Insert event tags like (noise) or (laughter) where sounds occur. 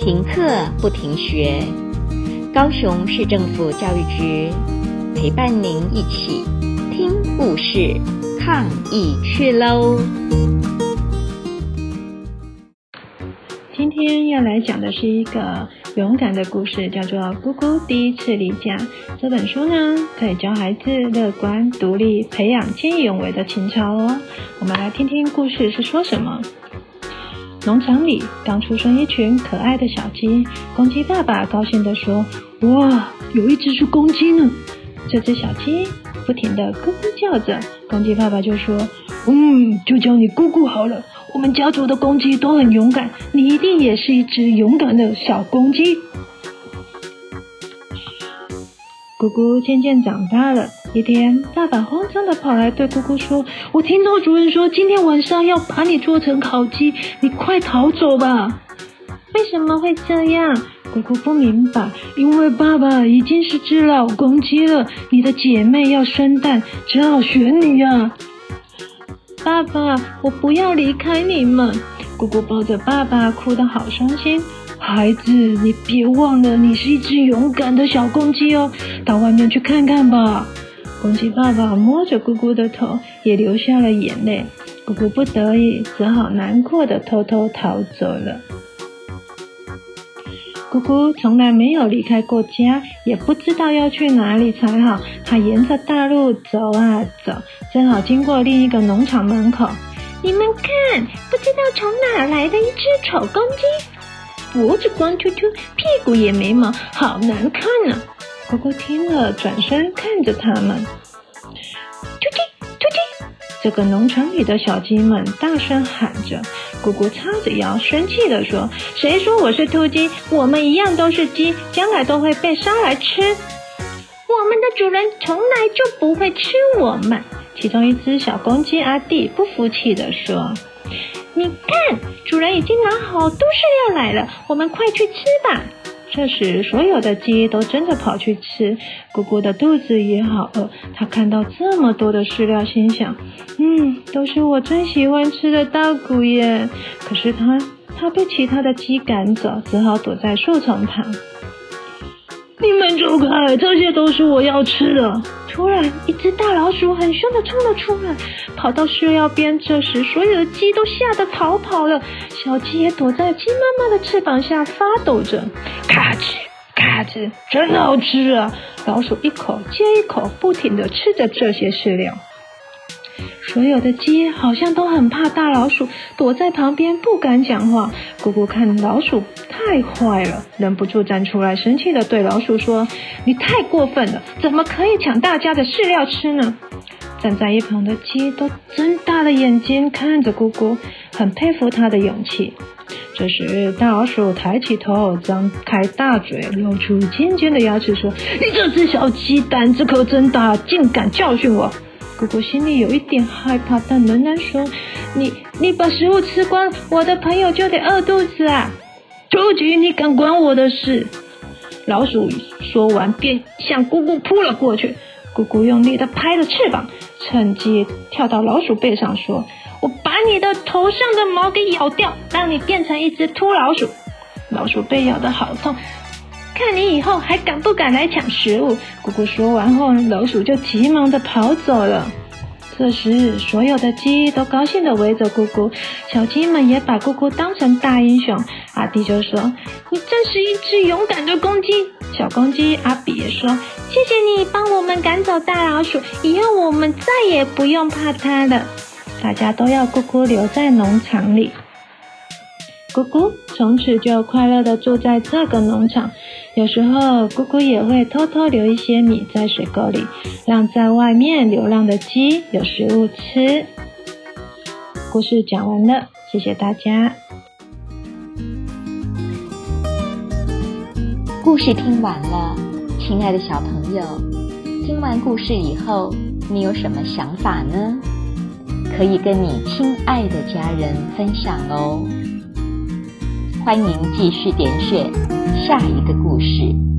停课不停学，高雄市政府教育局陪伴您一起听故事、抗疫去喽！今天要来讲的是一个勇敢的故事，叫做《咕咕第一次离家》。这本书呢，可以教孩子乐观、独立，培养见义勇为的情操哦。我们来听听故事是说什么。农场里刚出生一群可爱的小鸡，公鸡爸爸高兴地说：“哇，有一只是公鸡呢！”这只小鸡不停地咕咕叫着，公鸡爸爸就说：“嗯，就叫你咕咕好了。我们家族的公鸡都很勇敢，你一定也是一只勇敢的小公鸡。”咕咕渐渐长大了。一天，爸爸慌张的跑来对姑姑说：“我听到主人说今天晚上要把你做成烤鸡，你快逃走吧！” (laughs) 为什么会这样？姑姑不明白。因为爸爸已经是只老公鸡了，你的姐妹要生蛋，只好选你呀。爸爸，我不要离开你们。(laughs) 姑姑抱着爸爸，哭得好伤心。孩子，你别忘了，你是一只勇敢的小公鸡哦，到外面去看看吧。公鸡爸爸摸着咕咕的头，也流下了眼泪。咕咕不得已，只好难过的偷偷逃走了。咕咕从来没有离开过家，也不知道要去哪里才好。他沿着大路走啊走，正好经过另一个农场门口。你们看，不知道从哪来的一只丑公鸡。脖子光秃秃，屁股也没毛，好难看呢、啊。咕咕听了，转身看着他们。突击突击！这个农场里的小鸡们大声喊着。咕咕叉着腰，生气地说：“谁说我是秃鸡？我们一样都是鸡，将来都会被杀来吃。我们的主人从来就不会吃我们。”其中一只小公鸡阿弟不服气地说。你看，主人已经拿好多饲料来了，我们快去吃吧。这时，所有的鸡都争着跑去吃。咕咕的肚子也好饿，他看到这么多的饲料，心想：嗯，都是我最喜欢吃的稻谷耶。可是他，他被其他的鸡赶走，只好躲在树丛旁。你们走开，这些都是我要吃的。突然，一只大老鼠很凶的冲了出来，跑到饲料边。这时，所有的鸡都吓得逃跑了，小鸡也躲在鸡妈妈的翅膀下发抖着。咔吱咔吱，真好吃啊！老鼠一口接一口，不停的吃着这些饲料。所有的鸡好像都很怕大老鼠，躲在旁边不敢讲话。咕咕看老鼠太坏了，忍不住站出来，生气地对老鼠说：“你太过分了，怎么可以抢大家的饲料吃呢？”站在一旁的鸡都睁大了眼睛看着咕咕，很佩服他的勇气。这时，大老鼠抬起头，张开大嘴，露出尖尖的牙齿，说：“你这只小鸡胆子可真大，竟敢教训我！”姑姑心里有一点害怕，但仍然说：“你你把食物吃光，我的朋友就得饿肚子啊！”究竟你敢管我的事？老鼠说完，便向姑姑扑了过去。姑姑用力的拍着翅膀，趁机跳到老鼠背上，说：“我把你的头上的毛给咬掉，让你变成一只秃老鼠。”老鼠被咬得好痛。看你以后还敢不敢来抢食物？姑姑说完后，老鼠就急忙的跑走了。这时，所有的鸡都高兴的围着姑姑，小鸡们也把姑姑当成大英雄。阿弟就说：“你真是一只勇敢的公鸡。”小公鸡阿比也说：“谢谢你帮我们赶走大老鼠，以后我们再也不用怕它了。”大家都要姑姑留在农场里。姑姑从此就快乐的住在这个农场。有时候，姑姑也会偷偷留一些米在水沟里，让在外面流浪的鸡有食物吃。故事讲完了，谢谢大家。故事听完了，亲爱的小朋友，听完故事以后，你有什么想法呢？可以跟你亲爱的家人分享哦。欢迎继续点选下一个故事。